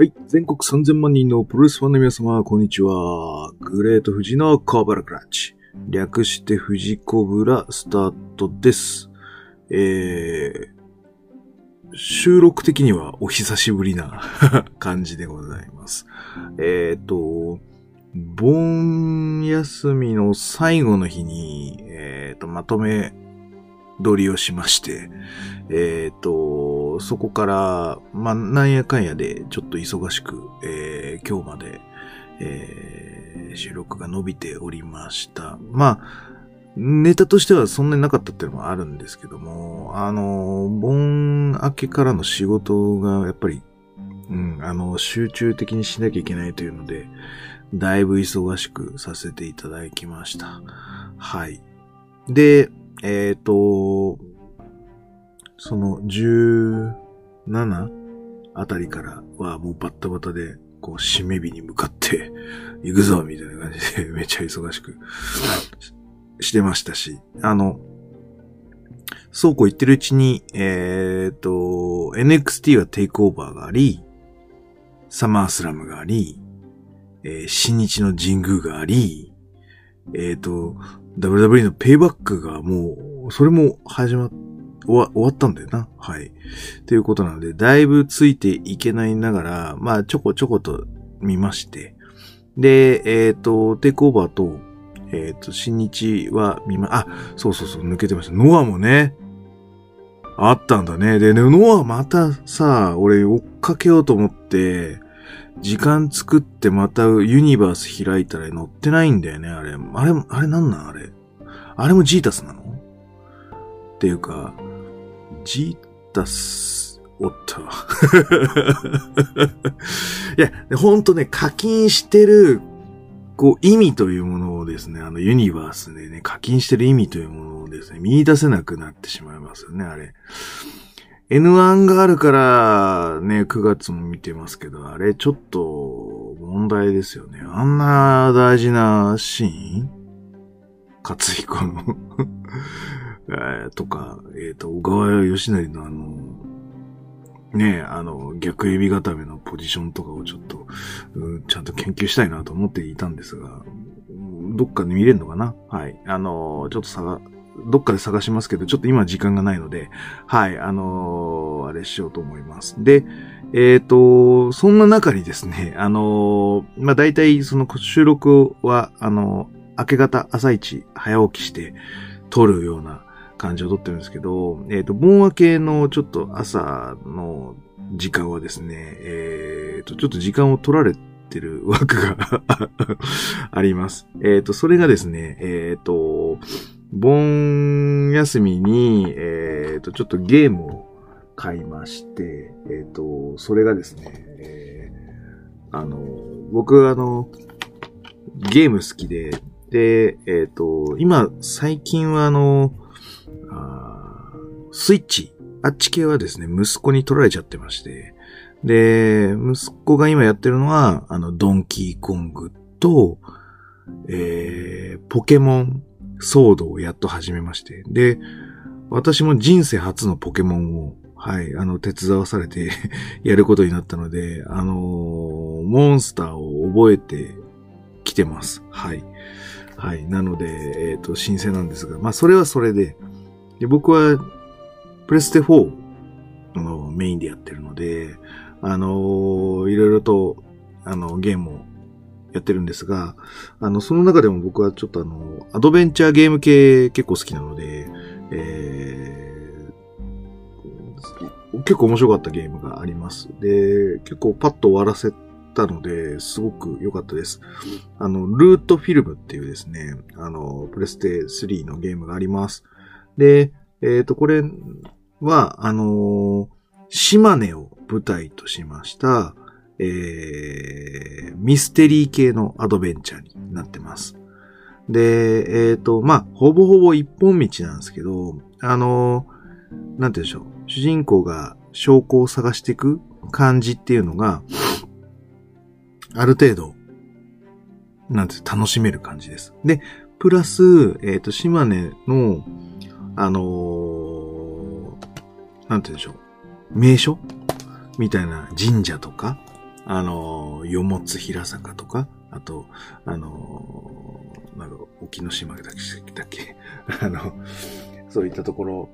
はい。全国3000万人のプロレスファンの皆様、こんにちは。グレート富士のコブラクラッチ。略して富士コブラスタートです。えー、収録的にはお久しぶりな 感じでございます。えっ、と、盆休みの最後の日に、えっ、と、まとめ撮りをしまして、えっ、と、そこから、まあ、なんやかんやで、ちょっと忙しく、えー今日まで、えー収録が伸びておりました。まあ、ネタとしてはそんなになかったっていうのもあるんですけども、あの、盆明けからの仕事がやっぱり、うん、あの、集中的にしなきゃいけないというので、だいぶ忙しくさせていただきました。はい。で、えっ、と、その17あたりからはもうバッタバタで、こう、締め日に向かって、行くぞみたいな感じで、めっちゃ忙しくししてましたし、あの、そうこう言ってるうちに、えっ、と、NXT はテイクオーバーがあり、サマースラムがあり、えー新日の神宮があり、えっ、と、WWE のペイバックがもう、それも始まっ、終わ終わったんだよな。はい。ということなので、だいぶついていけないながら、まあ、ちょこちょこと見まして。で、えっ、と、テイクオーバーと、えっ、と、新日は見ま、あ、そうそうそう、抜けてました。ノアもね、あったんだね。で、ねノアまたさ、俺追っかけようと思って、時間作ってまたユニバース開いたら乗ってないんだよね、あれ。あれ、あれなんなんあれ。あれもジータスなの？っていうか、ジータス、おっと。いや、ほんとね、課金してる、こう、意味というものをですね、あの、ユニバースでね、課金してる意味というものをですね、見出せなくなってしまいますよね、あれ。N1 があるから、ね、9月も見てますけど、あれちょっと問題ですよね。あんな大事なシーン？勝彦のえーとか、えっ、と、小川義成のあの、ねあの、逆エビ固めのポジションとかをちょっと、うんちゃんと研究したいなと思っていたんですが、どっかで見れるのかな？はい。あの、ちょっと探、どっかで探しますけど、ちょっと今時間がないので、はい、あのあれしようと思います。で、えっ、と、そんな中にですね、あのまあ、大体その収録は、あの明け方、朝一、早起きして撮るような感じを撮ってるんですけど、えっ、と、盆明けのちょっと朝の時間はですね、えっ、と、ちょっと時間を取られてる枠が あります。えっ、と、それがですね、えっ、と、盆休みに、えっ、と、ちょっとゲームを買いまして、えっ、と、それがですね、えあの、僕あの、ゲーム好きで、で、えっ、と、今、最近はあの、スイッチ、あっち系はですね、息子に取られちゃってまして、で、息子が今やってるのは、あの、ドンキーコングと、えー、ポケモンソードをやっと始めまして、で、私も人生初のポケモンを、はい、あの、手伝わされて やることになったので、あのーモンスターを覚えてきてます。はい。はい。なので、えっ、と、新鮮なんですが、まあ、それはそれで、で僕は、プレステ4のメインでやってるので、あのーいろいろと、あの、ゲームをやってるんですが、あの、その中でも僕はちょっとあの、アドベンチャーゲーム系結構好きなので、えー、結構面白かったゲームがあります。で、結構パッと終わらせたので、すごく良かったです。あの、ルートフィルムっていうですね、あの、プレステ3のゲームがあります。で、えっ、と、これは、あの島根を舞台としました、えー、ミステリー系のアドベンチャーになってます。で、えっ、と、まあ、ほぼほぼ一本道なんですけど、あのなんて言うでしょう。主人公が証拠を探していく感じっていうのが、ある程度、なんて楽しめる感じです。で、プラス、えっ、と、島根の、あのーなんて言うんでしょう。名所？みたいな神社とか、あの、よもつ平坂とか、あと、あの、なんか、沖ノ島だっけ、だっけあの、そういったところ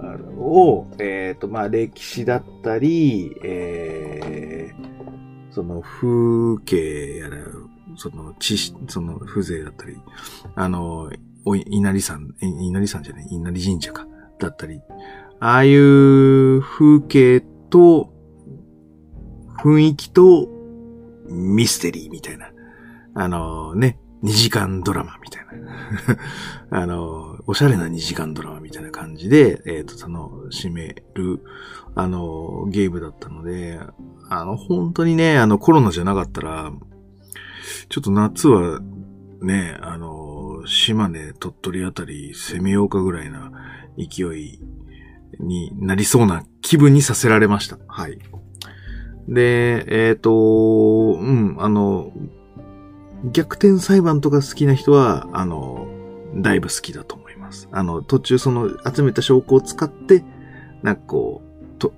を、えっ、ー、と、まあ、歴史だったり、えー、その風景やら、その知識、その風情だったり、あの、お稲荷山、稲荷山じゃない、稲荷神社か、だったり、ああいう風景と、雰囲気と、ミステリーみたいな。あのね、2時間ドラマみたいな。あの、おしゃれな2時間ドラマみたいな感じで、えっ、ー、と、その、締める、あの、ゲームだったので、あの、本当にね、あの、コロナじゃなかったら、ちょっと夏は、ね、あの、島根、鳥取あたり攻めようかぐらいな勢いになりそうな気分にさせられました。はい。で、えっ、ー、と、うん、あの、逆転裁判とか好きな人は、あの、だいぶ好きだと思います。あの、途中その集めた証拠を使って、なんかこう、と、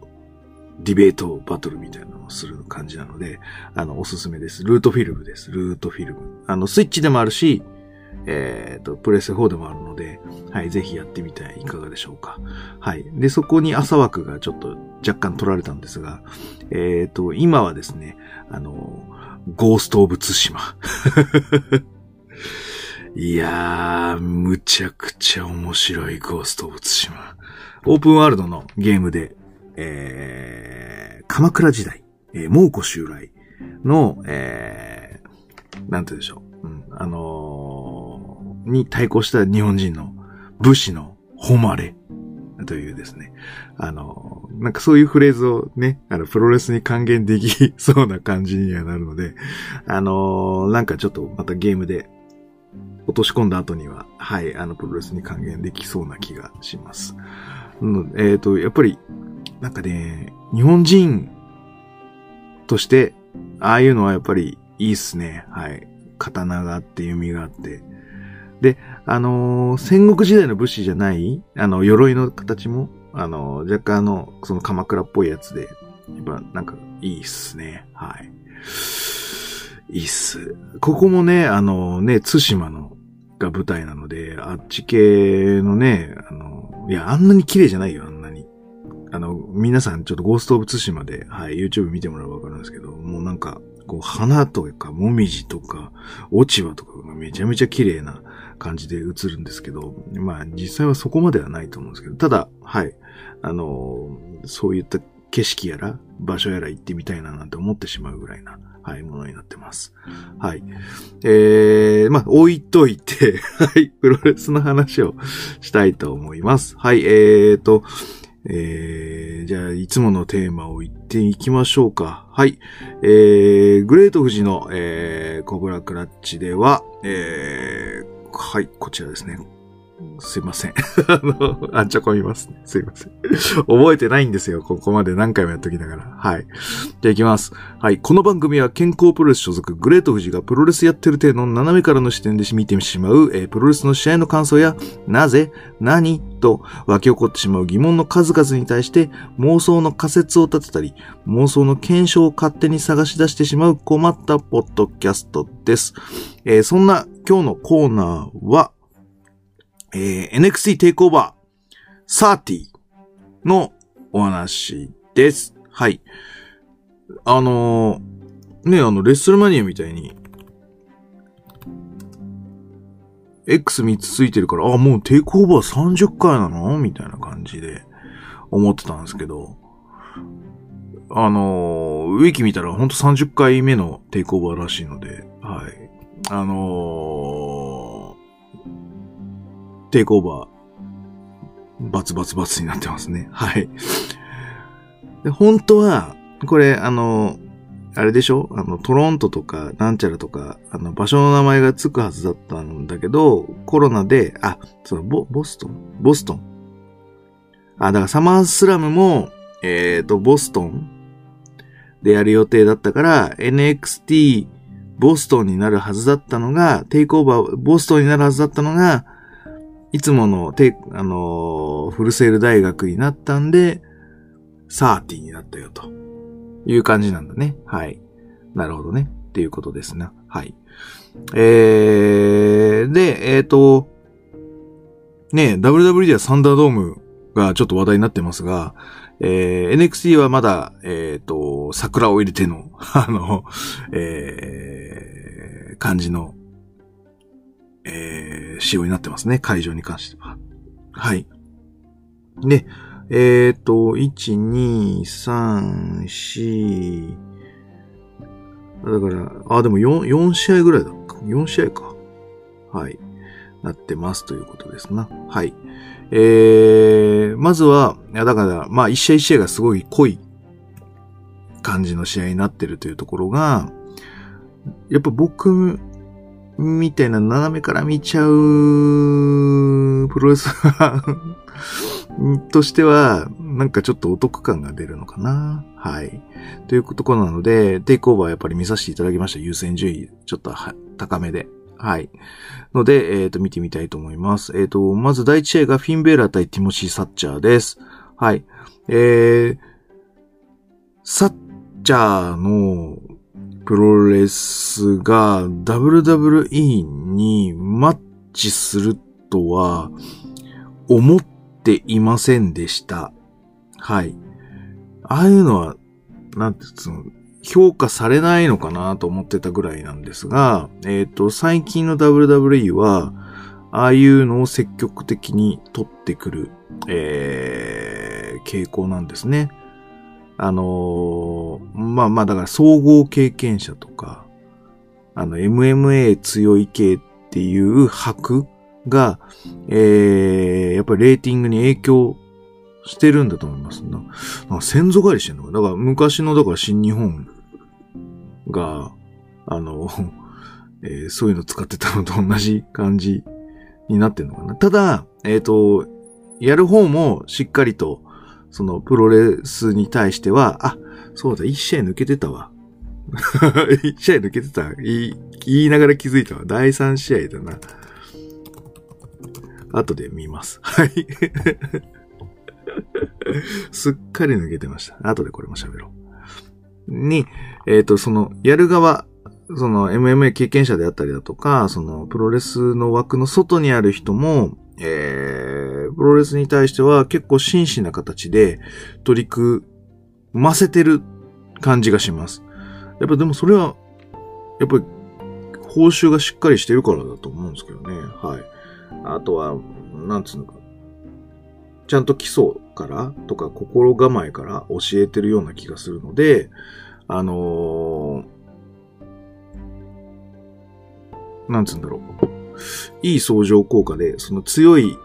ディベートバトルみたいなのをする感じなので、あの、おすすめです。ルートフィルムです。ルートフィルム。あの、スイッチでもあるし、えっ、ー、と、プレス4でもあるので、はい、ぜひやってみてはいかがでしょうか。はい。で、そこに朝枠がちょっと若干取られたんですが、えっ、ー、と、今はですね、あの、ゴースト・オブ・ツシマ。いやー、むちゃくちゃ面白いゴースト・オブ・ツシマ。オープンワールドのゲームで、えー、鎌倉時代、えー、猛虎襲来の、えー、なんて言うでしょう。に対抗した日本人の武士の誉れというですね、あの、なんかそういうフレーズをね、あの、プロレスに還元できそうな感じにはなるので、あの、なんかちょっとまたゲームで落とし込んだ後には、はい、あの、プロレスに還元できそうな気がします。うん、えっ、ー、と、やっぱり、なんかね、日本人として、ああいうのはやっぱりいいっすね。はい。刀があって弓があって。で、あのー、戦国時代の武士じゃない、あの、鎧の形も、あのー、若干あの、その鎌倉っぽいやつで、やっぱ、なんか、いいっすね。はい。いいっす。ここもね、あのね、津島の、が舞台なので、あっち系のね、あの、いや、あんなに綺麗じゃないよ、あんなに。あの、皆さんちょっとゴーストオブツシマで、はい、YouTube 見てもらえばわかるんですけど、もうなんか、こう、花とか、もみじとか、落ち葉とかがめちゃめちゃ綺麗な感じで映るんですけど、まあ実際はそこまではないと思うんですけど、ただ、はい、あの、そういった景色やら、場所やら行ってみたいななんて思ってしまうぐらいな、はい、ものになってます。はい。えー、まあ、置いといて はい、プロレスの話をしたいと思います。はい、えーと、えー、じゃあ、いつものテーマを言っていきましょうか。はい。えー、グレート富士の、えー、コブラクラッチでは、えー、はい、こちらですね。すいません。あの、あんちゃこみますね。すいません。覚えてないんですよ。ここまで何回もやっときながら。はい。じゃあ行きます。はい。この番組は健康プロレス所属グレート富士がプロレスやってる程度の斜めからの視点で見てしまう、えー、プロレスの試合の感想や、なぜ何と湧き起こってしまう疑問の数々に対して妄想の仮説を立てたり、妄想の検証を勝手に探し出してしまう困ったポッドキャストです。えー、そんな今日のコーナーは、えー、NXT テイクオーバー30のお話です。はい。あのー、ね、あの、レッスルマニアみたいに、X3 つついてるから、あ、もうテイクオーバー30回なの？みたいな感じで思ってたんですけど、あのー、ウィキ見たらほんと30回目のテイクオーバーらしいので、はい。あのー、テイクオーバー、バツバツバツになってますね。はい。で本当は、これ、あの、あれでしょ？あの、トロントとか、なんちゃらとか、あの、場所の名前がつくはずだったんだけど、コロナで、あ、その、ボ、ボストン？ボストン？あ、だからサマースラムも、えっ、ー、と、ボストンでやる予定だったから、NXT ボストンになるはずだったのが、テイクオーバー、ボストンになるはずだったのが、いつものテイあのー、フルセール大学になったんで、サーティになったよという感じなんだね。はい。なるほどね。っていうことですね。はい。えー、で、えっ、ー、と、ね、WWE ではサンダードームがちょっと話題になってますが、えー、NXT はまだ、えっ、ー、と、桜を入れての、あの、えー、感じの、えー、仕様になってますね。会場に関しては。はい。で、えっ、ー、と、1、2、3、4、だから、あ、でも4、4試合ぐらいだ。4試合か。はい。なってますということですな。はい。えー、まずは、いや、だから、まあ、一試合一試合がすごい濃い感じの試合になってるというところが、やっぱ僕みたいな斜めから見ちゃうプロレス としては、なんかちょっとお得感が出るのかな。はい。というところなので、テイクオーバーやっぱり見させていただきました。優先順位、ちょっと高めで。はい。ので、えっ、ー、と、見てみたいと思います。えっ、ー、と、まず第一試合がフィンベーラ対ティモシー・サッチャーです。はい。えー、サッチャーのプロレスが WWE にマッチするとは思っていませんでした。はい。ああいうのは、なんてつうの、評価されないのかなと思ってたぐらいなんですが、えっ、ー、と、最近の WWE は、ああいうのを積極的に取ってくる、えー、傾向なんですね。あのー、まあまあ、だから総合経験者とか、あの、MMA 強い系っていう箔が、えー、やっぱりレーティングに影響してるんだと思いますな。なんか先祖返りしてんのかだから昔の、だから新日本が、あの、えー、そういうの使ってたのと同じ感じになってんのかな。ただ、えっ、ー、と、やる方もしっかりと、そのプロレスに対しては、あ、そうだ、一試合抜けてたわ。一試合抜けてた言い。言いながら気づいたわ。第三試合だな。後で見ます。はい。すっかり抜けてました。後でこれも喋ろう。に、えっ、ー、と、その、やる側、その MMA 経験者であったりだとか、そのプロレスの枠の外にある人も、えー、プロレスに対しては結構真摯な形で取り組ませてる感じがします。やっぱでもそれは、やっぱり報酬がしっかりしてるからだと思うんですけどね。はい。あとは、なんつうのか。ちゃんと基礎からとか心構えから教えてるような気がするので、あのー、なんつうんだろう。いい相乗効果で、その強い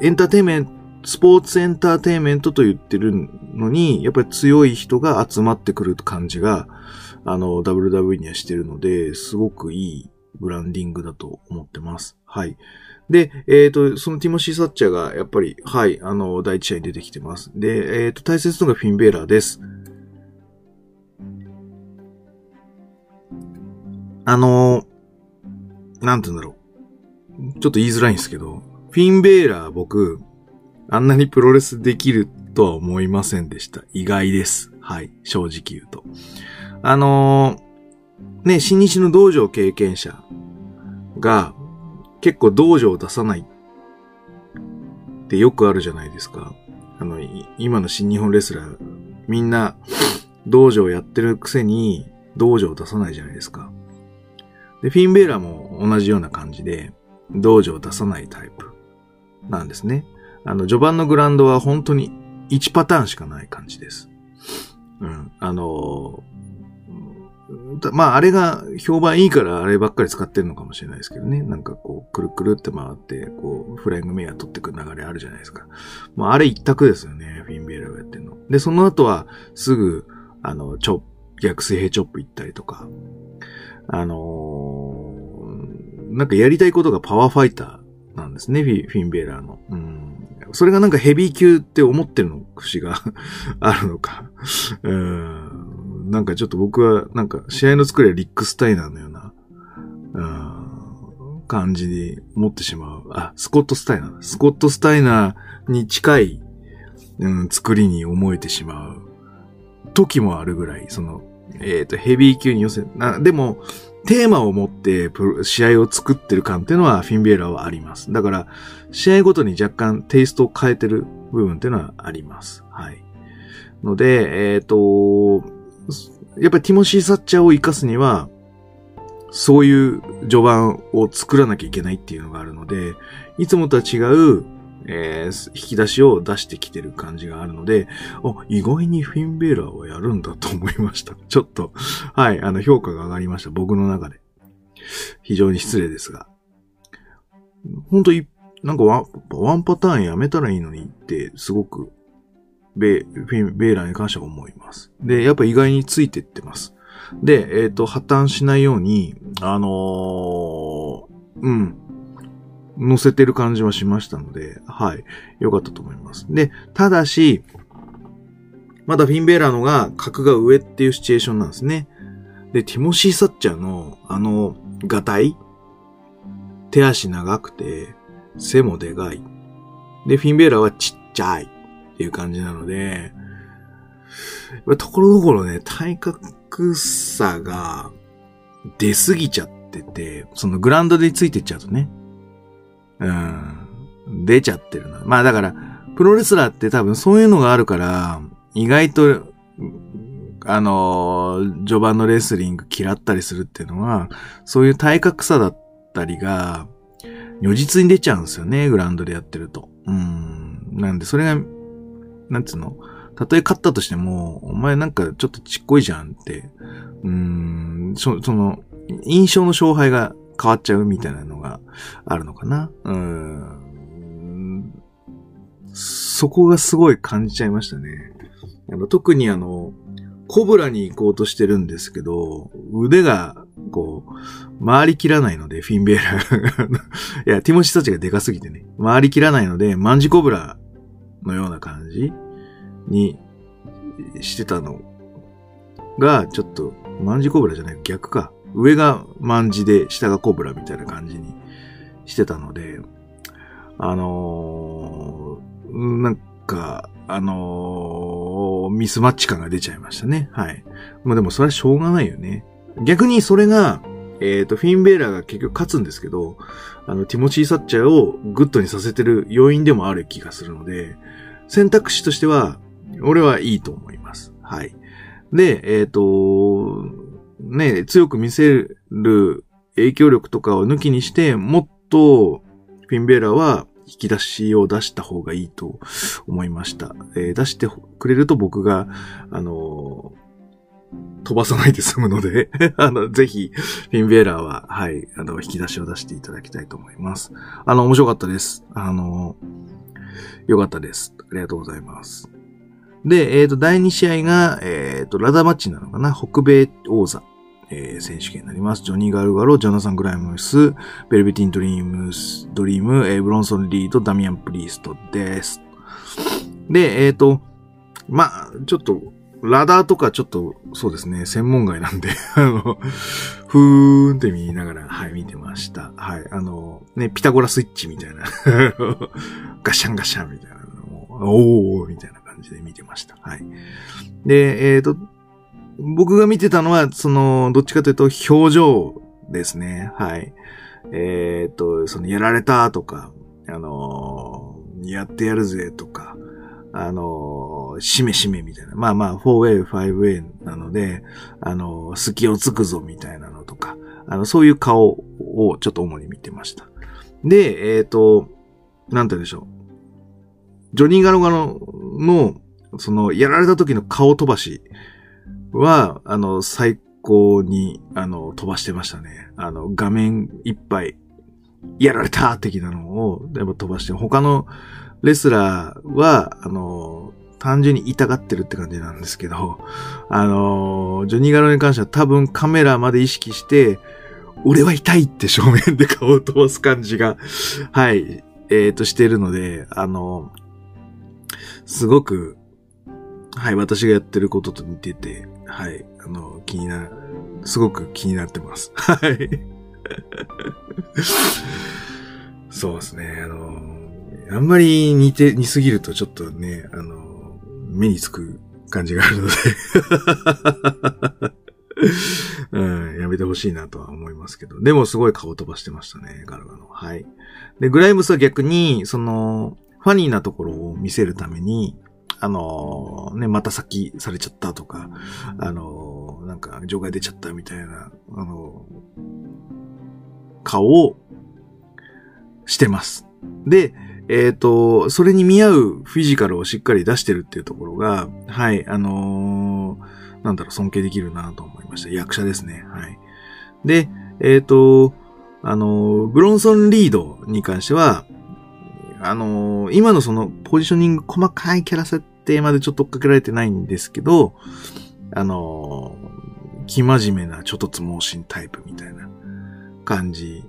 エンターテイメント、スポーツエンターテイメントと言ってるのに、やっぱり強い人が集まってくる感じが、あの、WW にはしてるので、すごくいいブランディングだと思ってます。はい。で、えっ、ー、と、そのティモシー・サッチャーが、やっぱり、はい、あの、第一試合に出てきてます。で、えっ、ー、と、大切なのがフィンベーラーです。あの、なんて言うんだろう。ちょっと言いづらいんですけど、フィンベーラー僕、あんなにプロレスできるとは思いませんでした。意外です。はい、正直言うと。あの、ね、新日の道場経験者が、結構道場を出さないってよくあるじゃないですか。あの、今の新日本レスラー、みんな道場をやってるくせに道場を出さないじゃないですか。で、フィンベーラーも同じような感じで、道場を出さないタイプなんですね。あの、序盤のグラウンドは本当に1パターンしかない感じです。うん。あのまあ、あれが評判いいからあればっかり使ってるのかもしれないですけどね。なんかこう、くるくるって回って、こう、フライングメア取ってくる流れあるじゃないですか。まあ、あれ一択ですよね。フィンベーラーがやってるの。で、その後は、すぐ、あの、チョップ、逆水平チョップ行ったりとか、あのー、なんかやりたいことがパワーファイターなんですね、フィフィンベーラーの。うん。それがなんかヘビー級って思ってるの節が あるのか。うんなんかちょっと僕は、なんか試合の作りはリック・スタイナーのような、うん、感じに思ってしまう。あ、スコット・スタイナー。スコット・スタイナーに近い、うん、作りに思えてしまう時もあるぐらい、その、えっ、と、ヘビー級に寄せ、な、でも、テーマを持って試合を作ってる感っていうのはフィンベーラーはあります。だから、試合ごとに若干テイストを変えてる部分っていうのはあります。はい。ので、えっ、ー、と、やっぱりティモシー・サッチャーを活かすには、そういう序盤を作らなきゃいけないっていうのがあるので、いつもとは違う、えー、引き出しを出してきてる感じがあるので、あ、意外にフィンベーラーはやるんだと思いました。ちょっと、はい、あの、評価が上がりました。僕の中で。非常に失礼ですが。本当なんかワンパターンやめたらいいのにって、すごく、ベ、フィン、ベーラーに関しては思います。で、やっぱ意外についてってます。で、えっ、ー、と、破綻しないように、あのー、うん、載せてる感じはしましたので、はい。よかったと思います。で、ただし、まだフィンベーラーのが格が上っていうシチュエーションなんですね。で、ティモシー・サッチャーの、あの、ガタイ手足長くて、背もでかい。で、フィンベーラーはちっちゃいっていう感じなので、ところどころね、体格差が出すぎちゃってて、そのグラウンドでついてっちゃうとね、うん、出ちゃってるな。まあだから、プロレスラーって多分そういうのがあるから、意外と、あの序盤のレスリング嫌ったりするっていうのは、そういう体格差だったりが、如実に出ちゃうんですよね、グラウンドでやってると。うん。なんで、それが、なんつうの？たとえ勝ったとしても、お前なんかちょっとちっこいじゃんって、うん、そその、印象の勝敗が変わっちゃうみたいなのがあるのかな？うん。そこがすごい感じちゃいましたね。あの特にあの、コブラに行こうとしてるんですけど、腕が、こう、回りきらないので、フィンベーラーいや、ティモシーたちがでかすぎてね、回りきらないので、マンジコブラのような感じにしてたのが、ちょっと、マンジコブラじゃない、逆か。上がマンジで、下がコブラみたいな感じにしてたので、あのー、なんか、あのー、ミスマッチ感が出ちゃいましたね。はい。まあでもそれはしょうがないよね。逆にそれが、えっ、ー、と、フィン・ベイラーが結局勝つんですけど、あの、ティモシー・サッチャーをグッドにさせてる要因でもある気がするので、選択肢としては、俺はいいと思います。はい。で、えっ、ー、と、ね、強く見せる影響力とかを抜きにして、もっと、フィンベーラーは引き出しを出した方がいいと思いました。えー、出してくれると僕が、あの、飛ばさないで済むので あの、ぜひ、フィンベーラーは、はい、あの、引き出しを出していただきたいと思います。あの、面白かったです。あの、よかったです。ありがとうございます。で、えっ、ー、と、第2試合が、えっ、ー、と、ラダマッチなのかな？北米王座、えー、選手権になります。ジョニー・ガルガロ、ジョナサン・グライムス、ベルベティン・ドリームス、ドリーム、えー、ブロンソン・リード、ダミアン・プリーストです。で、えっ、と、まあ、ちょっと、ラダーとかちょっと、そうですね、専門外なんで あの、ふーんって見ながら、はい、見てました。はい、あの、ね、ピタゴラスイッチみたいな ガシャンガシャンみたいなのを、おーみたいな感じで見てました。はい。で、えっ、ー、と、僕が見てたのは、その、どっちかというと表情ですね。はい。えっ、ー、と、その、やられたとか、あのー、やってやるぜとか、あのしめしめみたいな。まあまあ、4way、5way なので、あの隙をつくぞみたいなのとか、あの、そういう顔をちょっと主に見てました。で、えっ、と、なんて言うんでしょう。ジョニー・ガロガロの、その、やられた時の顔飛ばしは、あの、最高に、あの、飛ばしてましたね。あの、画面いっぱい、やられた的なのを、でも飛ばして、他のレスラーは、あの、単純に痛がってるって感じなんですけど、あの、ジョニー・ガロに関しては多分カメラまで意識して、俺は痛いって正面で顔を飛ばす感じが、はい、えっ、ー、と、してるので、あの、すごく、はい、私がやってることと似てて、はい、あの、気になる、すごく気になってます。はい。そうですね、あの、あんまり似て、似すぎるとちょっとね、あの、目につく感じがあるので うん、やめてほしいなとは思いますけど。でもすごい顔飛ばしてましたね、ガルガの。はい。で、グライムスは逆に、その、ファニーなところを見せるために、あのー、ね、また先されちゃったとか、あのー、なんか、場外出ちゃったみたいな、あのー、顔をしてます。で、えっ、と、それに見合うフィジカルをしっかり出してるっていうところが、はい、あのなんだろう、尊敬できるなと思いました。役者ですね。はい。で、えっ、と、あの、ブロンソン・リードに関しては、あの今のそのポジショニング細かいキャラ設定までちょっと追っかけられてないんですけど、あのー、生真面目なちょっとつ盲信タイプみたいな感じ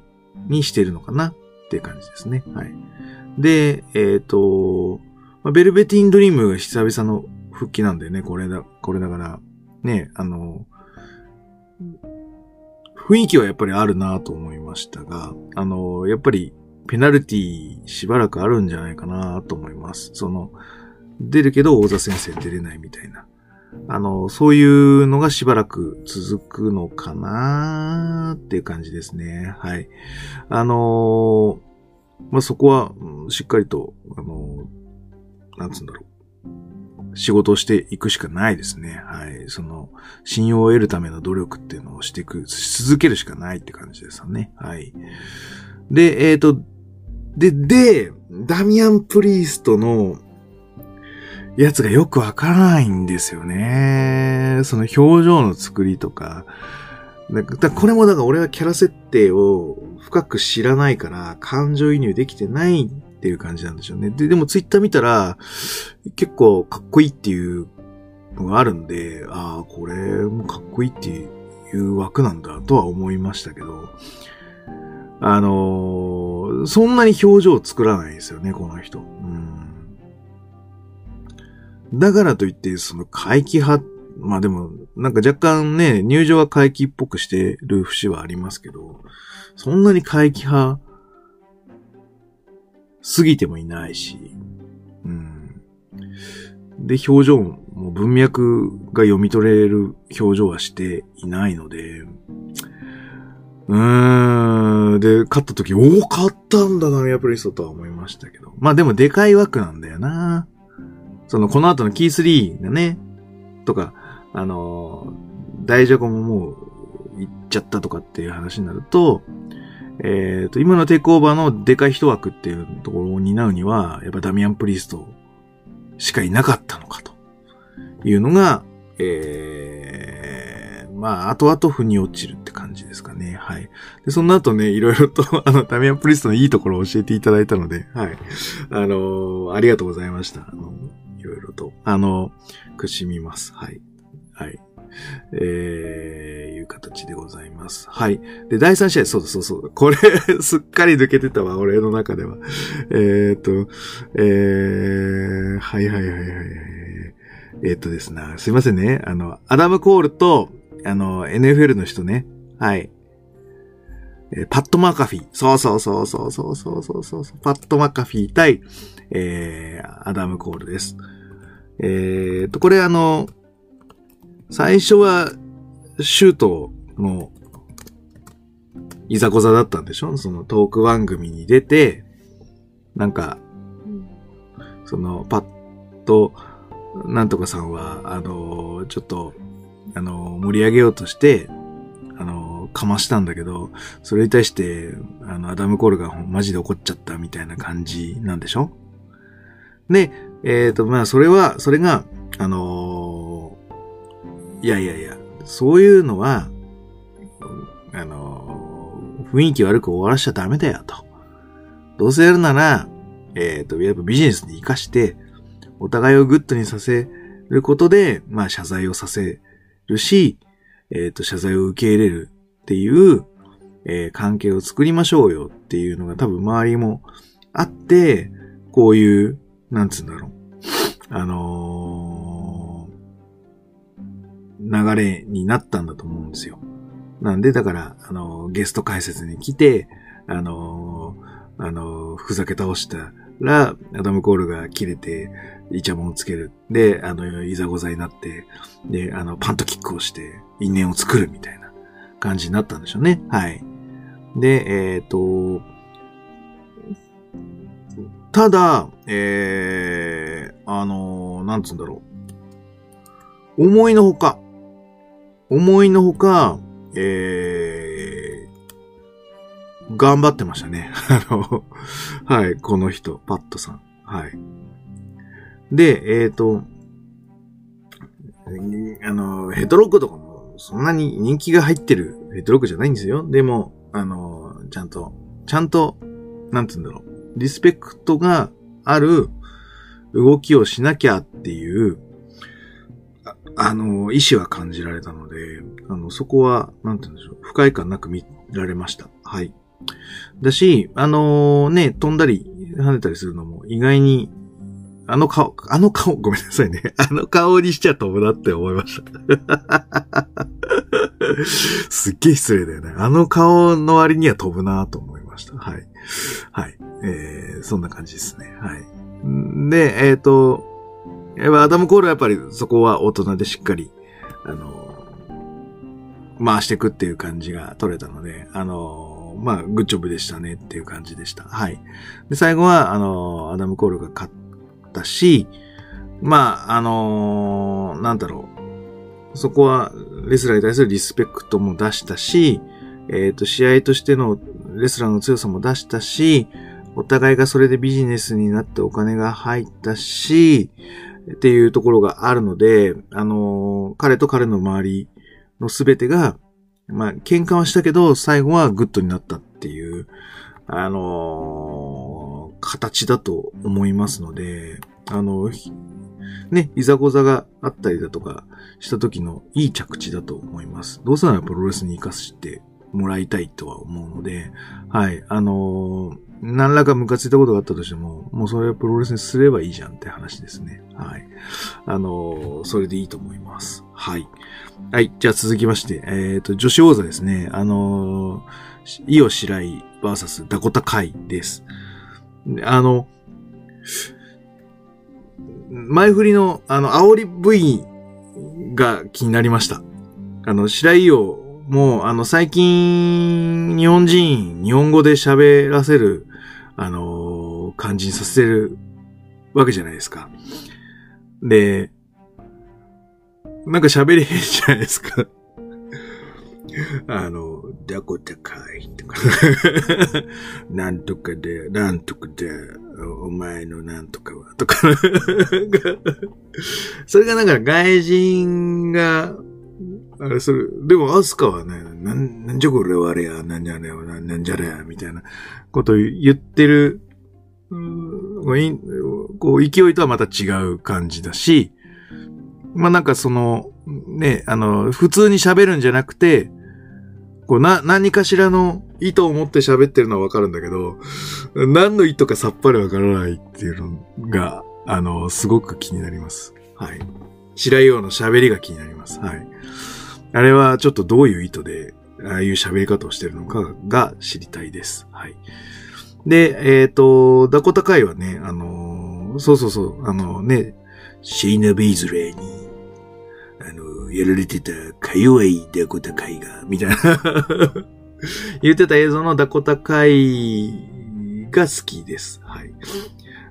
にしてるのかなっていう感じですね。はい。で、えっ、ー、と、ま、ベルベティンドリームが久々の復帰なんだよね。これだ、これだから、ね、あの、雰囲気はやっぱりあるなと思いましたが、あの、やっぱりペナルティしばらくあるんじゃないかなと思います。その、出るけど大座先生出れないみたいな。あの、そういうのがしばらく続くのかなっていう感じですね。はい。あのまあ、そこは、しっかりと、あのなんつうんだろう。仕事をしていくしかないですね。はい。その、信用を得るための努力っていうのをしていく、し続けるしかないって感じですよね。はい。で、えっ、ー、と、で、で、ダミアン・プリーストのやつがよくわからないんですよね。その表情の作りとか。だこれもだから俺はキャラ設定を深く知らないから感情移入できてないっていう感じなんでしょうね。で、でもツイッター見たら結構かっこいいっていうのがあるんで、ああ、これもかっこいいっていう枠なんだとは思いましたけど、あのー、そんなに表情を作らないですよね、この人。うんだからといって、その回帰派、まあでも、なんか若干ね、入場は回帰っぽくしてる節はありますけど、そんなに回帰派、過ぎてもいないし、うん。で、表情も文脈が読み取れる表情はしていないので、うーん。で、勝った時、おお、勝ったんだな、ミアプリストとは思いましたけど。まあでもでかい枠なんだよな。その、この後のキー3がね、とか、あの大ジャコももう行っちゃったとかっていう話になると、えっ、ー、と、今のテイクオーバーのでかい一枠っていうところを担うには、やっぱダミアン・プリストしかいなかったのかというのが、えー、まあ、後々腑に落ちるって感じですかね。はい。で、その後ね、いろいろと、あの、ダミアン・プリストのいいところを教えていただいたので、はい。あのー、ありがとうございました。あのいろいろと、あの、くしみます。はい。はい。えー、いう形でございます。はい。で、第3試合、そうそうそう。これ すっかり抜けてたわ、俺の中では。えーと、えー、はいはいはいはい。えー、っとですね、すいませんね。あの、アダム・コールと、あの、NFL の人ね。はい。えパット・マカフィー。そうそうそうそうそうそうそうそう。パット・マカフィー対、えー、アダム・コールです。えー、と、これあの、最初は、シュートの、いざこざだったんでしょ？そのトーク番組に出て、なんか、その、パッと、なんとかさんは、あの、ちょっと、あの、盛り上げようとして、あの、かましたんだけど、それに対して、あの、アダム・コールがマジで怒っちゃったみたいな感じなんでしょ？で、えっ、ー、と、まあ、それは、それが、あのー、いやいやいや、そういうのは、あのー、雰囲気悪く終わらしちゃダメだよと。どうせやるなら、えっ、と、やっぱビジネスに活かして、お互いをグッドにさせることで、まあ、謝罪をさせるし、えっ、と、謝罪を受け入れるっていう、え関係を作りましょうよっていうのが多分周りもあって、こういうなんつうんだろう。あのー、流れになったんだと思うんですよ。なんで、だから、あのー、ゲスト解説に来て、あのー、あのふざけ倒したら、アダム・コールが切れて、イチャモンをつける。で、あの、いざござになって、で、あの、パントキックをして、因縁を作るみたいな感じになったんでしょうね。はい。で、えっ、ー、と、ただ、えー、あの、なんつうんだろう。思いのほか、思いのほか、えー、頑張ってましたね。あの、はい、この人、パットさん。はい。で、えっ、ー、と、あの、ヘッドロックとかも、そんなに人気が入ってるヘッドロックじゃないんですよ。でも、あの、ちゃんと、ちゃんと、なんつうんだろう。リスペクトがある動きをしなきゃっていう、ああの、意志は感じられたので、あの、そこは、なんて言うんでしょう、不快感なく見られました。はい。だし、あのー、ね、飛んだり、跳ねたりするのも意外に、あの顔、あの顔、ごめんなさいね。あの顔にしちゃ飛ぶなって思いました。すっげえ失礼だよね。あの顔の割には飛ぶなと思いました。はい。はい。えー、そんな感じですね。はい。で、えっ、ー、と、アダム・コールはやっぱりそこは大人でしっかり、あの、回していくっていう感じが取れたので、あの、まあ、グッジョブでしたねっていう感じでした。はい。で、最後は、あの、アダム・コールが勝ったし、まあ、あの、なんだろう。そこは、レスラーに対するリスペクトも出したし、えっ、ー、と、試合としてのレスラーの強さも出したし、お互いがそれでビジネスになってお金が入ったし、っていうところがあるので、あの、彼と彼の周りのすべてが、まあ、喧嘩はしたけど、最後はグッドになったっていう、あの形だと思いますので、あの、ね、いざこざがあったりだとかした時のいい着地だと思います。どうせならプロレスに活かしてもらいたいとは思うので、はい、あのー、何らかムカついたことがあったとしても、もうそれはプロレスにすればいいじゃんって話ですね。はい。あの、それでいいと思います。はい。はい。じゃあ続きまして、えっ、ー、と、女子王座ですね。あのー、イオシライバーサスダコタカイです。あの、前振りの、あの、煽り V が気になりました。あの、白井王もう、あの、最近、日本人、日本語で喋らせる、あの、感じにさせるわけじゃないですか。で、なんか喋れへんじゃないですか。あの、ダコタカイとか、なんとかで、なんとかで、お前のなんとかは、とか、それがなんか外人があれ、それ、でも、アスカはね、なん、なんじゃこれはあれや、なんじゃねや、なんじゃれや、みたいなことを言ってる、うん、こう、勢いとはまた違う感じだし、まあ、なんかその、ね、あの、普通に喋るんじゃなくて、こう、な、何かしらの意図を持って喋ってるのはわかるんだけど、何の意図かさっぱりわからないっていうのが、あの、すごく気になります。はい。白井王の喋りが気になります。はい。あれはちょっとどういう意図で、ああいう喋り方をしてるのかが知りたいです。はい。で、えっ、ー、と、ダコタカイはね、あのー、そうそうそう、あのね、シーナ・ビーズレーに、あのやられてたか弱いダコタカイが、みたいな 言ってた映像のダコタカイが好きです。はい。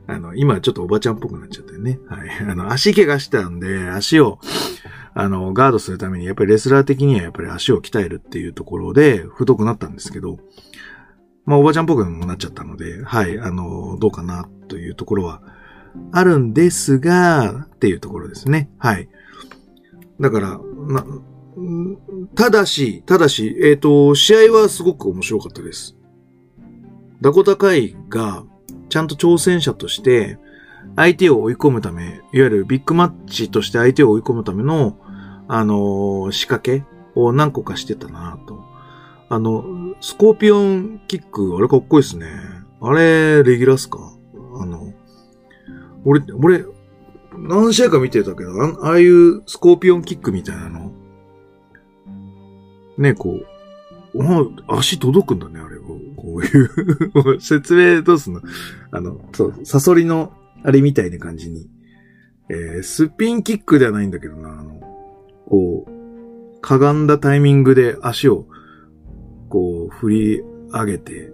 あの、今ちょっとおばちゃんっぽくなっちゃったよね。はい。あの、足怪我したんで、足を、あの、ガードするために、やっぱりレスラー的にはやっぱり足を鍛えるっていうところで、太くなったんですけど、まあ、おばちゃんっぽくなっちゃったので、はい、あの、どうかな、というところは、あるんですが、っていうところですね。はい。だから、な、ただし、ただし、えっ、ー、と、試合はすごく面白かったです。ダコタカイが、ちゃんと挑戦者として、相手を追い込むため、いわゆるビッグマッチとして相手を追い込むための、あのー、仕掛けを何個かしてたなと。あの、スコーピオンキック、あれかっこいいっすね。あれ、レギュラーっすか？あの、俺、俺、何試合か見てたけど、あああいうスコーピオンキックみたいなの、ね、こう、お足届くんだね、あれ。こういう 説明どうすんの？あの、そう、サソリの、あれみたいな感じに。えー、スピンキックではないんだけどな、あの、こう、かがんだタイミングで足を、こう、振り上げて、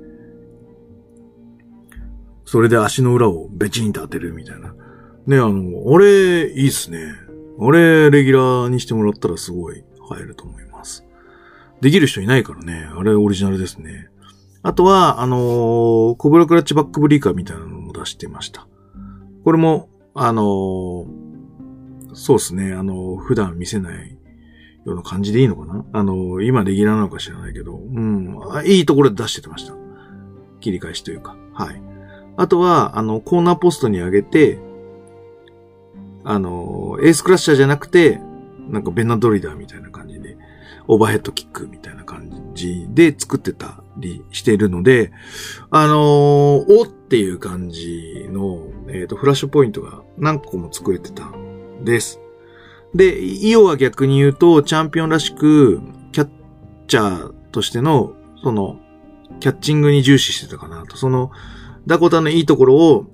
それで足の裏をベチンと当てるみたいな。ね、あの、あれ、いいっすね。あれ、レギュラーにしてもらったらすごい入ると思います。できる人いないからね。あれオリジナルですね。あとは、あのー、コブラクラッチバックブリーカーみたいなのも出してました。これも、あの、そうですね。あの、普段見せないような感じでいいのかな？あの今レギュラーなのか知らないけど、うん、いいところで出しててました。切り返しというか。はい。あとは、あの、コーナーポストに上げて、あの、エースクラッシャーじゃなくて、なんかベナドリダーみたいな感じで、オーバーヘッドキックみたいな感じで作ってたりしているので、あのー、おっっていう感じの、えっ、ー、と、フラッシュポイントが何個も作れてたんです。で、イオは逆に言うと、チャンピオンらしく、キャッチャーとしての、その、キャッチングに重視してたかなと。その、ダコタのいいところを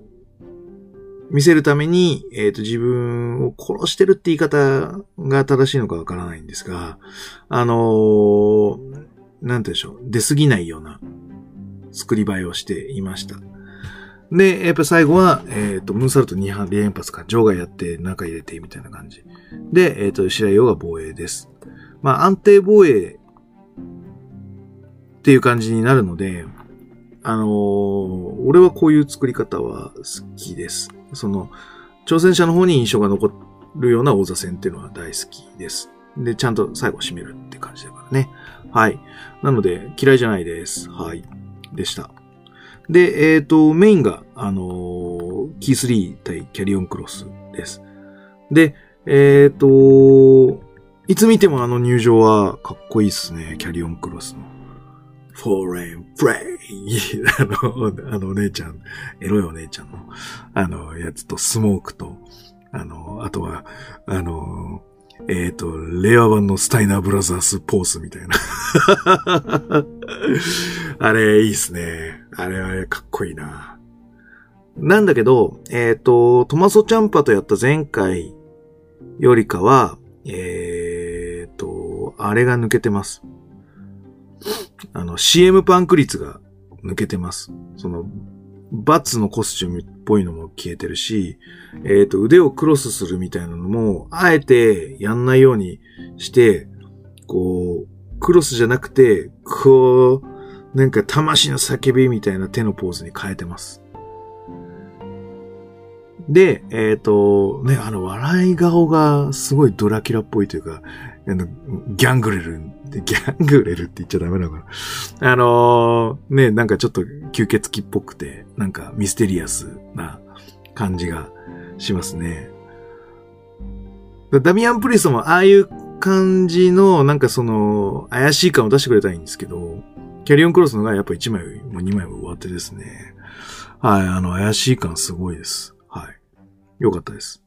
見せるために、えっ、ー、と、自分を殺してるって言い方が正しいのかわからないんですが、あのー、なんて言うんでしょう、出過ぎないような作り映えをしていました。で、やっぱ最後は、えっ、ー、と、ムーンサルト2連連発か、場外やって中入れてみたいな感じ。で、えっ、ー、と、白井陽が防衛です。まあ、安定防衛っていう感じになるので、あのー、俺はこういう作り方は好きです。その、挑戦者の方に印象が残るような王座戦っていうのは大好きです。で、ちゃんと最後締めるって感じだからね。はい。なので、嫌いじゃないです。はい。でした。で、えっ、ー、と、メインが、あのー、キー3対キャリオンクロスです。で、えっ、ー、と、いつ見てもあの入場はかっこいいっすね。キャリオンクロスの。フォーレンプレイあの、あのお姉ちゃん、エロいお姉ちゃんの、あの、やつとスモークと、あの、あとは、あの、えっ、ー、と、レア版のスタイナーブラザースポースみたいな。あれ、いいっすね。あれはかっこいいな。なんだけど、えっ、ー、と、トマソチャンパとやった前回よりかは、えっ、ー、と、あれが抜けてます。あの、CM パンク率が抜けてます。その、バツのコスチュームっぽいのも消えてるし、えっ、ー、と、腕をクロスするみたいなのも、あえてやんないようにして、こう、クロスじゃなくて、こう、なんか魂の叫びみたいな手のポーズに変えてます。で、えっ、ー、と、ね、あの、笑い顔がすごいドラキュラっぽいというか、あの、ギャングレル、ギャングレルって言っちゃダメなのかな。あのー、ね、なんかちょっと吸血鬼っぽくて、なんかミステリアスな感じがしますね。ダミアン・プリストもああいう感じの、なんかその、怪しい感を出してくれたらいいんですけど、キャリオンクロスのがやっぱ1枚も2枚も終わってですね。はい、あの、怪しい感すごいです。はい。よかったです。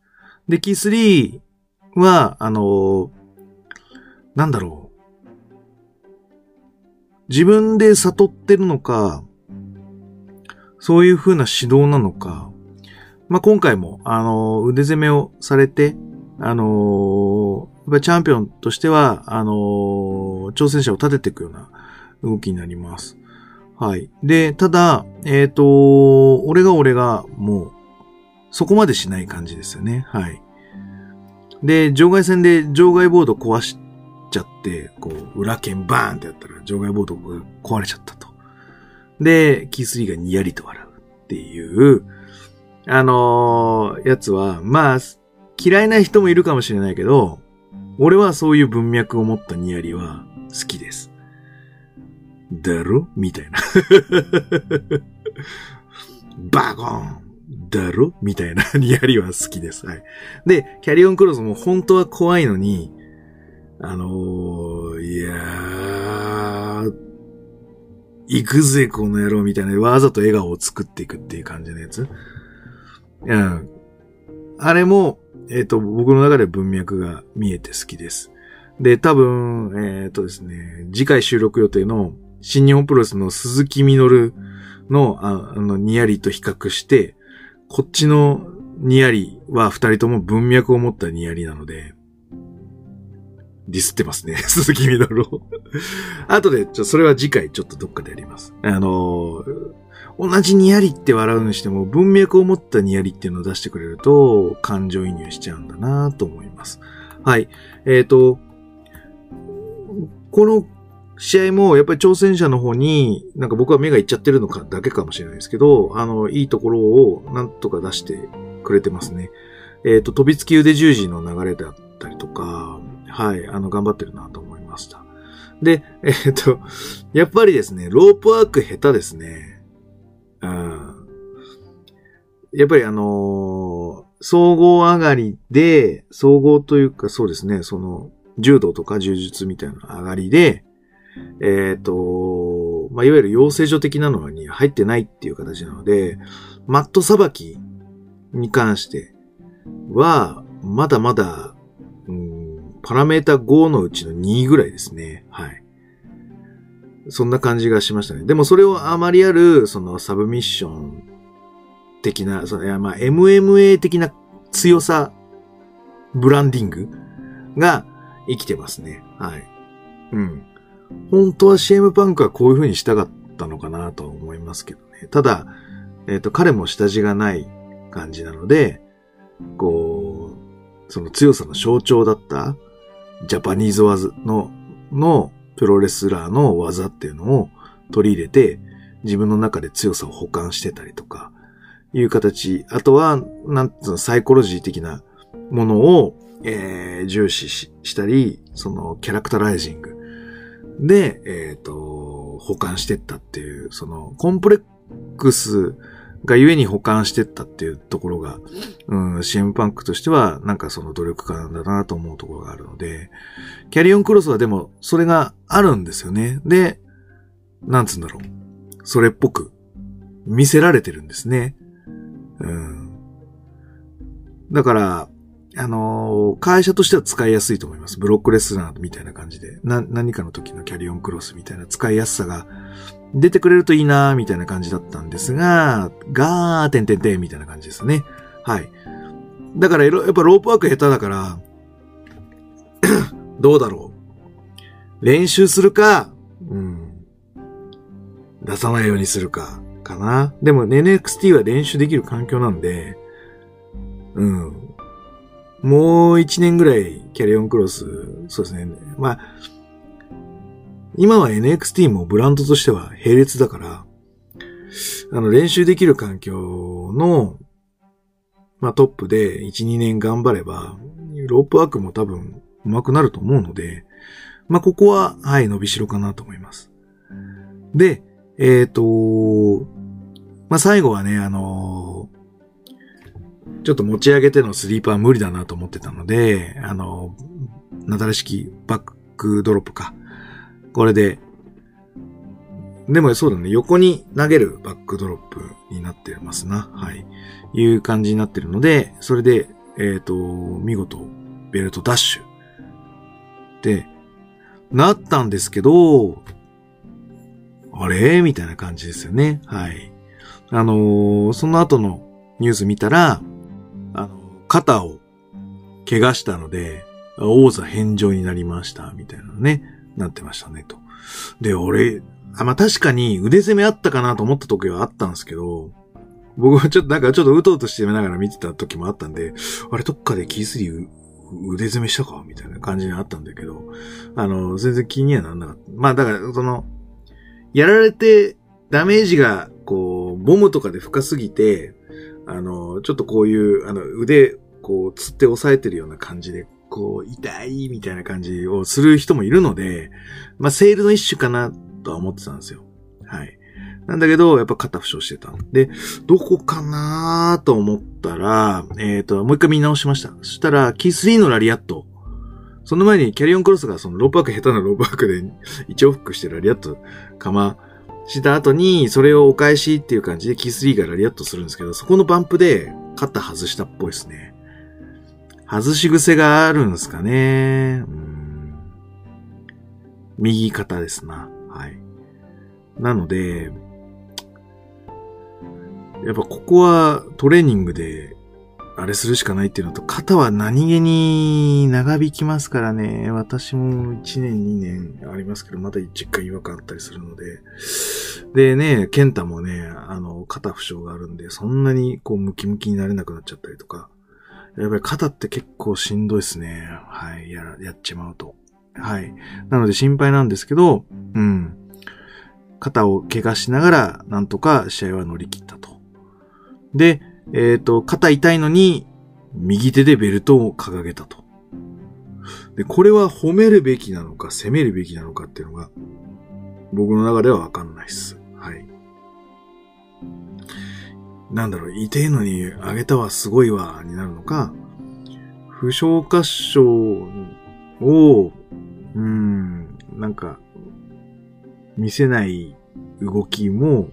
で、キー3は、あの、なんだろう。自分で悟ってるのか、そういう風な指導なのか、まあ、今回も、あの、腕攻めをされて、あのやっぱチャンピオンとしては、あの挑戦者を立てていくような動きになります。はい。で、ただ、えっ、ー、と、俺が俺が、もう、そこまでしない感じですよね。はい。で、場外戦で場外ボード壊しちゃって、こう、裏剣バーンってやったら、場外ボードが壊れちゃったと。で、キースリーがニヤリと笑うっていう、あのー、やつは、まあ、嫌いな人もいるかもしれないけど、俺はそういう文脈を持ったニヤリは好きです。だろ？みたいな。バゴンだろ？みたいなニヤリは好きです。はい。で、キャリオンクロスも本当は怖いのに、あのー、いやー、行くぜ、この野郎みたいな、わざと笑顔を作っていくっていう感じのやつ。うん。あれも、えっ、ー、と、僕の中で文脈が見えて好きです。で、多分、えっ、とですね、次回収録予定の新日本プロレスの鈴木みのるの、あの、ニヤリと比較して、こっちのニヤリは二人とも文脈を持ったニヤリなので、ディスってますね。鈴木みのるを。後で、ちょ、それは次回ちょっとどっかでやります。あのー同じニヤリって笑うにしても文脈を持ったニヤリっていうのを出してくれると感情移入しちゃうんだなと思います。はい。えっ、と、この試合もやっぱり挑戦者の方になんか僕は目がいっちゃってるのかだけかもしれないですけど、あの、いいところをなんとか出してくれてますね。えっ、と、飛びつき腕十字の流れだったりとか、はい、あの、頑張ってるなと思いました。で、えっ、と、やっぱりですね、ロープワーク下手ですね。うん。やっぱりあのー総合上がりで、総合というかそうですね、その、柔道とか柔術みたいな上がりで、えっ、と、まあ、いわゆる養成所的なのに入ってないっていう形なので、マットさばきに関しては、まだまだ、うん、パラメータ5のうちの2ぐらいですね。はい。そんな感じがしましたね。でもそれをあまりある、そのサブミッション的な、そのいやまあ MMA 的な強さ、ブランディングが生きてますね。はい。うん。本当は CM パンクはこういう風にしたかったのかなとは思いますけどね。ただ、えっ、と、彼も下地がない感じなので、こう、その強さの象徴だったジャパニーズ技の、のプロレスラーの技っていうのを取り入れて、自分の中で強さを保管してたりとか、いう形。あとは、なんつうの、サイコロジー的なものを、えー重視ししたり、その、キャラクタライジングで、えっ、と、保管してったっていう、その、コンプレックスがゆえに保管してったっていうところが、うん、CM パンクとしては、なんかその努力家なんだなと思うところがあるので、キャリオンクロスはでも、それがあるんですよね。で、なんつうんだろう。それっぽく見せられてるんですね。うん。だから、あの会社としては使いやすいと思います。ブロックレスラーみたいな感じで。な、何かの時のキャリオンクロスみたいな使いやすさが出てくれるといいなみたいな感じだったんですが、ガー、てんてんてんみたいな感じですね。はい。だから、やっぱロープワーク下手だから、どうだろう。練習するか、うん。出さないようにするか、かな。でも NXT は練習できる環境なんで、うん。もう一年ぐらいキャリオンクロス、そうですね。まあ、今は NXT もブランドとしては並列だから、あの、練習できる環境の、まあトップで1、2年頑張れば、ロープワークも多分上手くなると思うので、まあここは、はい、伸びしろかなと思います。で、えっ、と、まあ最後はね、あのちょっと持ち上げてのスリーパー無理だなと思ってたので、あの、なだれ式バックドロップか。これで、でもそうだね、横に投げるバックドロップになってますな。はい。いう感じになってるので、それで、えっ、と、見事、ベルトダッシュ。で、なったんですけど、あれ？みたいな感じですよね。はい。あのーその後のニュース見たら、肩を怪我したので、王座返上になりました、みたいなね、なってましたね、と。で、俺、あ、まあ、確かに腕攻めあったかなと思った時はあったんですけど、僕はちょっとなんかちょっとうとうとしてながら見てた時もあったんで、あれどっかでキースリー腕攻めしたか？みたいな感じにあったんだけど、あの、全然気にはならなかった。まあだから、その、やられてダメージが、こう、ボムとかで深すぎて、あの、ちょっとこういう、あの、腕、こう、つって押さえてるような感じで、こう、痛いみたいな感じをする人もいるので、まあ、セールの一種かなとは思ってたんですよ。はい。なんだけど、やっぱ肩負傷してた。で、どこかなと思ったら、えっ、と、もう一回見直しました。そしたら、キー3のラリアット。その前にキャリオンクロスがそのロープワーク下手なロープワークで一応フックしてラリアットかました後に、それをお返しっていう感じでキー3がラリアットするんですけど、そこのバンプで肩外したっぽいですね。外し癖があるんですかね。うん右肩ですな。はい。なので、やっぱここはトレーニングであれするしかないっていうのと、肩は何気に長引きますからね。私も1年2年ありますけど、まだ10回違和感あったりするので。でね、ケンタもね、あの、肩負傷があるんで、そんなにこうムキムキになれなくなっちゃったりとか。やっぱり肩って結構しんどいですね。はい、やら、やっちまうと。はい。なので心配なんですけど、うん。肩を怪我しながら、なんとか試合は乗り切ったと。で、えっ、ー、と、肩痛いのに、右手でベルトを掲げたと。で、これは褒めるべきなのか、責めるべきなのかっていうのが、僕の中ではわかんないっす。はい。なんだろう、痛いのにあげたわ、すごいわ、になるのか、負傷箇所を、うん、なんか、見せない動きも、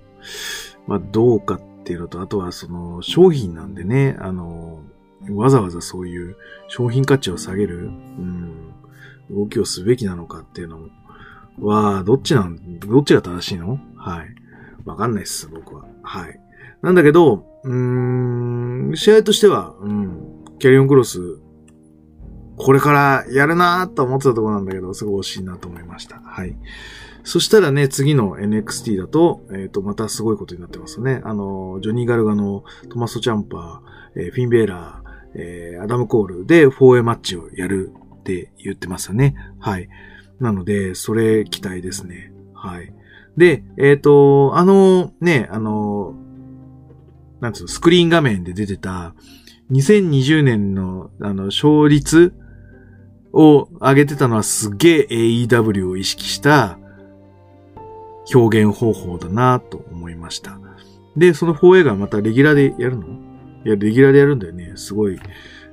まあ、どうかっっていうのと、あとはその商品なんでね、あの、わざわざそういう商品価値を下げる、うん、動きをすべきなのかっていうのは、どっちなん、どっちが正しいの？はい。わかんないっす、僕は。はい。なんだけど、うーん、試合としては、うん、キャリオンクロス、これからやるなーと思ってたところなんだけど、すごい惜しいなと思いました。はい。そしたらね、次の NXT だと、えっ、ー、と、またすごいことになってますね。あの、ジョニー・ガルガのトマス・チャンパー、えー、フィン・ベーラー、えー、アダム・コールで 4A マッチをやるって言ってますよね。はい。なので、それ期待ですね。はい。で、えっ、ー、と、あの、ね、あの、なんつうの、スクリーン画面で出てた、2020年の、あの、勝率を上げてたのはすげえ AEW を意識した、表現方法だなと思いました。で、その 4A がまたレギュラーでやるの？いや、レギュラーでやるんだよね。すごい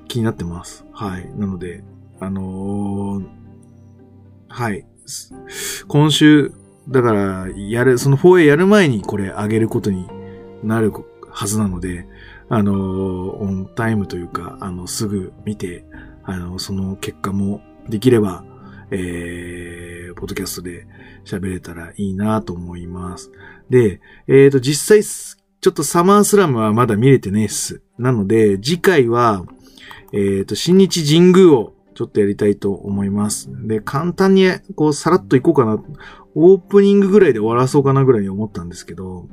気になってます。はい。なので、あのー、はい。今週、だから、やる、その 4A やる前にこれ上げることになるはずなので、あのー、オンタイムというか、あの、すぐ見て、あの、その結果もできれば、えー、ポッドキャストで喋れたらいいなと思います。で、えっ、ー、と、実際、ちょっとサマースラムはまだ見れてねえっす。なので、次回は、えっ、ー、と、新日神宮をちょっとやりたいと思います。で、簡単に、こう、さらっといこうかな。オープニングぐらいで終わらそうかなぐらいに思ったんですけど、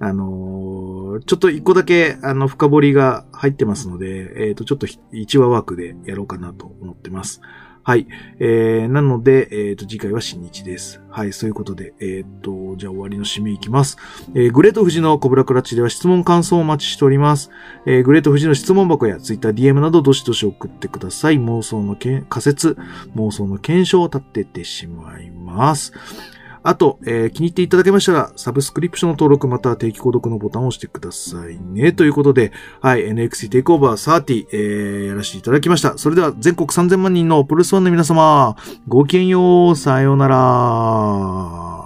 あのー、ちょっと一個だけ、あの、深掘りが入ってますので、えっ、ー、と、ちょっと1話枠でやろうかなと思ってます。はい。えー、なので、えっ、ー、と、次回は新日です。はい、そういうことで、えっ、ー、と、じゃあ終わりの締めいきます。えー、グレート富士のコブラクラッチでは質問感想をお待ちしております。えー、グレート富士の質問箱やツイッター DM などどしどし送ってください。妄想のけ仮説、妄想の検証を立ててしまいます。あと、えー、気に入っていただけましたら、サブスクリプションの登録または定期購読のボタンを押してくださいね。ということで、はい、NXT テイクオーバー30、えー、やらせていただきました。それでは全国3000万人のプルスワンの皆様、ごきげんよう、さようなら。